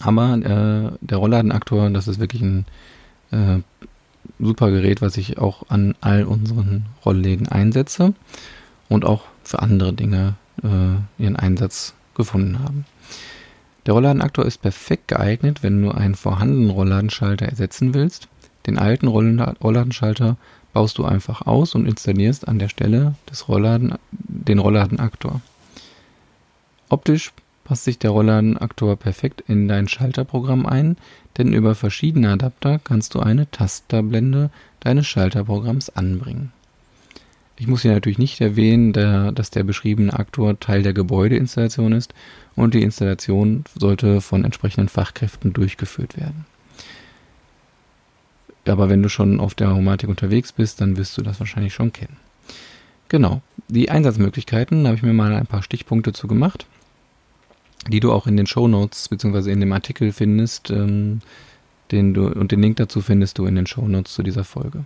Aber äh, der Rollladenaktor, das ist wirklich ein äh, super Gerät, was ich auch an all unseren Rollläden einsetze und auch für andere Dinge äh, ihren Einsatz gefunden haben. Der Rollladenaktor ist perfekt geeignet, wenn du einen vorhandenen Rollladenschalter ersetzen willst. Den alten Rollladenschalter baust du einfach aus und installierst an der Stelle des Rollladen, den Rollladenaktor. Optisch passt sich der Rollladenaktor perfekt in dein Schalterprogramm ein, denn über verschiedene Adapter kannst du eine Tasterblende deines Schalterprogramms anbringen. Ich muss hier natürlich nicht erwähnen, dass der beschriebene Aktor Teil der Gebäudeinstallation ist und die Installation sollte von entsprechenden Fachkräften durchgeführt werden. Aber wenn du schon auf der Homatik unterwegs bist, dann wirst du das wahrscheinlich schon kennen. Genau, die Einsatzmöglichkeiten habe ich mir mal ein paar Stichpunkte zu gemacht die du auch in den Show Notes bzw. in dem Artikel findest, ähm, den du und den Link dazu findest du in den Show Notes zu dieser Folge.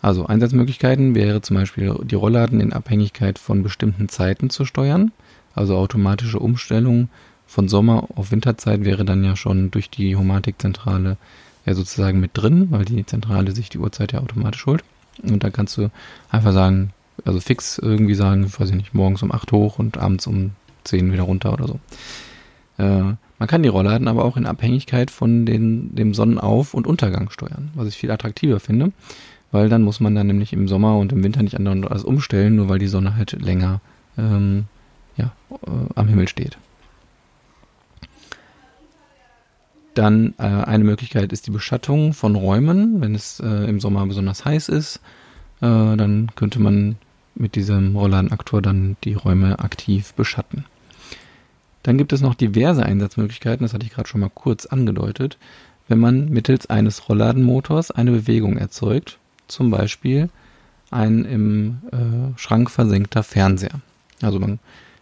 Also Einsatzmöglichkeiten wäre zum Beispiel die Rollladen in Abhängigkeit von bestimmten Zeiten zu steuern, also automatische Umstellung von Sommer auf Winterzeit wäre dann ja schon durch die Homatikzentrale ja sozusagen mit drin, weil die Zentrale sich die Uhrzeit ja automatisch holt. Und da kannst du einfach sagen, also fix irgendwie sagen, weiß ich nicht, morgens um 8 hoch und abends um 10 wieder runter oder so. Äh, man kann die Rollladen aber auch in Abhängigkeit von den, dem Sonnenauf- und Untergang steuern, was ich viel attraktiver finde, weil dann muss man dann nämlich im Sommer und im Winter nicht alles umstellen, nur weil die Sonne halt länger ähm, ja, äh, am Himmel steht. Dann äh, eine Möglichkeit ist die Beschattung von Räumen. Wenn es äh, im Sommer besonders heiß ist, äh, dann könnte man mit diesem Rollladenaktor dann die Räume aktiv beschatten. Dann gibt es noch diverse Einsatzmöglichkeiten, das hatte ich gerade schon mal kurz angedeutet, wenn man mittels eines Rollladenmotors eine Bewegung erzeugt, zum Beispiel ein im äh, Schrank versenkter Fernseher. Also man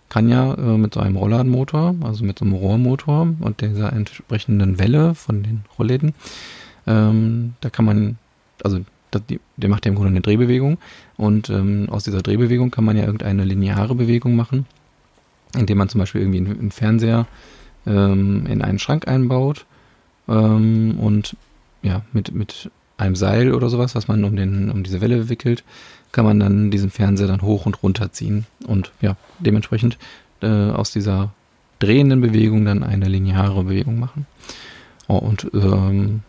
kann ja äh, mit so einem Rollladenmotor, also mit so einem Rohrmotor und dieser entsprechenden Welle von den Rollläden, ähm, da kann man, also das, die, der macht ja im Grunde eine Drehbewegung und ähm, aus dieser Drehbewegung kann man ja irgendeine lineare Bewegung machen indem man zum Beispiel irgendwie einen, Fernseher ähm, in einen Schrank einbaut ähm, und ja, mit, mit einem Seil oder sowas, was man um, den, um diese Welle wickelt, kann man dann diesen Fernseher dann hoch und runter ziehen und ja, dementsprechend äh, aus dieser drehenden Bewegung dann eine lineare Bewegung machen. Oh, und ähm,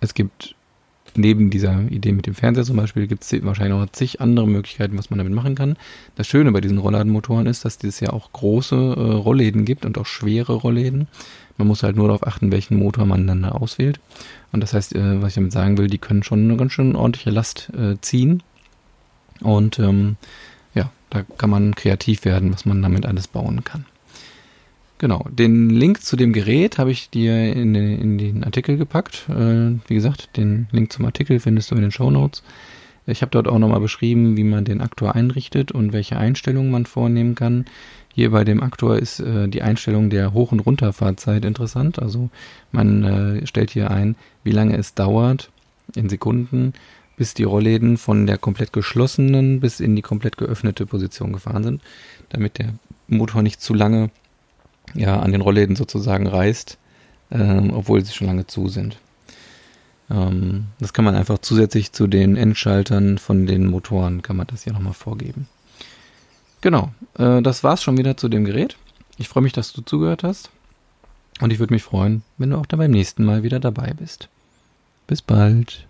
es gibt neben dieser Idee mit dem Fernseher zum Beispiel gibt es wahrscheinlich noch zig andere Möglichkeiten, was man damit machen kann. Das Schöne bei diesen Rollladenmotoren ist, dass es ja auch große äh, Rollläden gibt und auch schwere Rollläden. Man muss halt nur darauf achten, welchen Motor man dann da auswählt. Und das heißt, äh, was ich damit sagen will, die können schon eine ganz schön ordentliche Last äh, ziehen. Und ähm, ja, da kann man kreativ werden, was man damit alles bauen kann. Genau, den Link zu dem Gerät habe ich dir in den, in den Artikel gepackt. Äh, wie gesagt, den Link zum Artikel findest du in den Show Notes. Ich habe dort auch nochmal beschrieben, wie man den Aktor einrichtet und welche Einstellungen man vornehmen kann. Hier bei dem Aktor ist äh, die Einstellung der Hoch- und Runterfahrzeit interessant. Also man äh, stellt hier ein, wie lange es dauert in Sekunden, bis die Rollläden von der komplett geschlossenen bis in die komplett geöffnete Position gefahren sind, damit der Motor nicht zu lange ja, an den Rollläden sozusagen reißt, ähm, obwohl sie schon lange zu sind. Ähm, das kann man einfach zusätzlich zu den Endschaltern von den Motoren, kann man das hier nochmal vorgeben. Genau, äh, das war's schon wieder zu dem Gerät. Ich freue mich, dass du zugehört hast. Und ich würde mich freuen, wenn du auch dann beim nächsten Mal wieder dabei bist. Bis bald.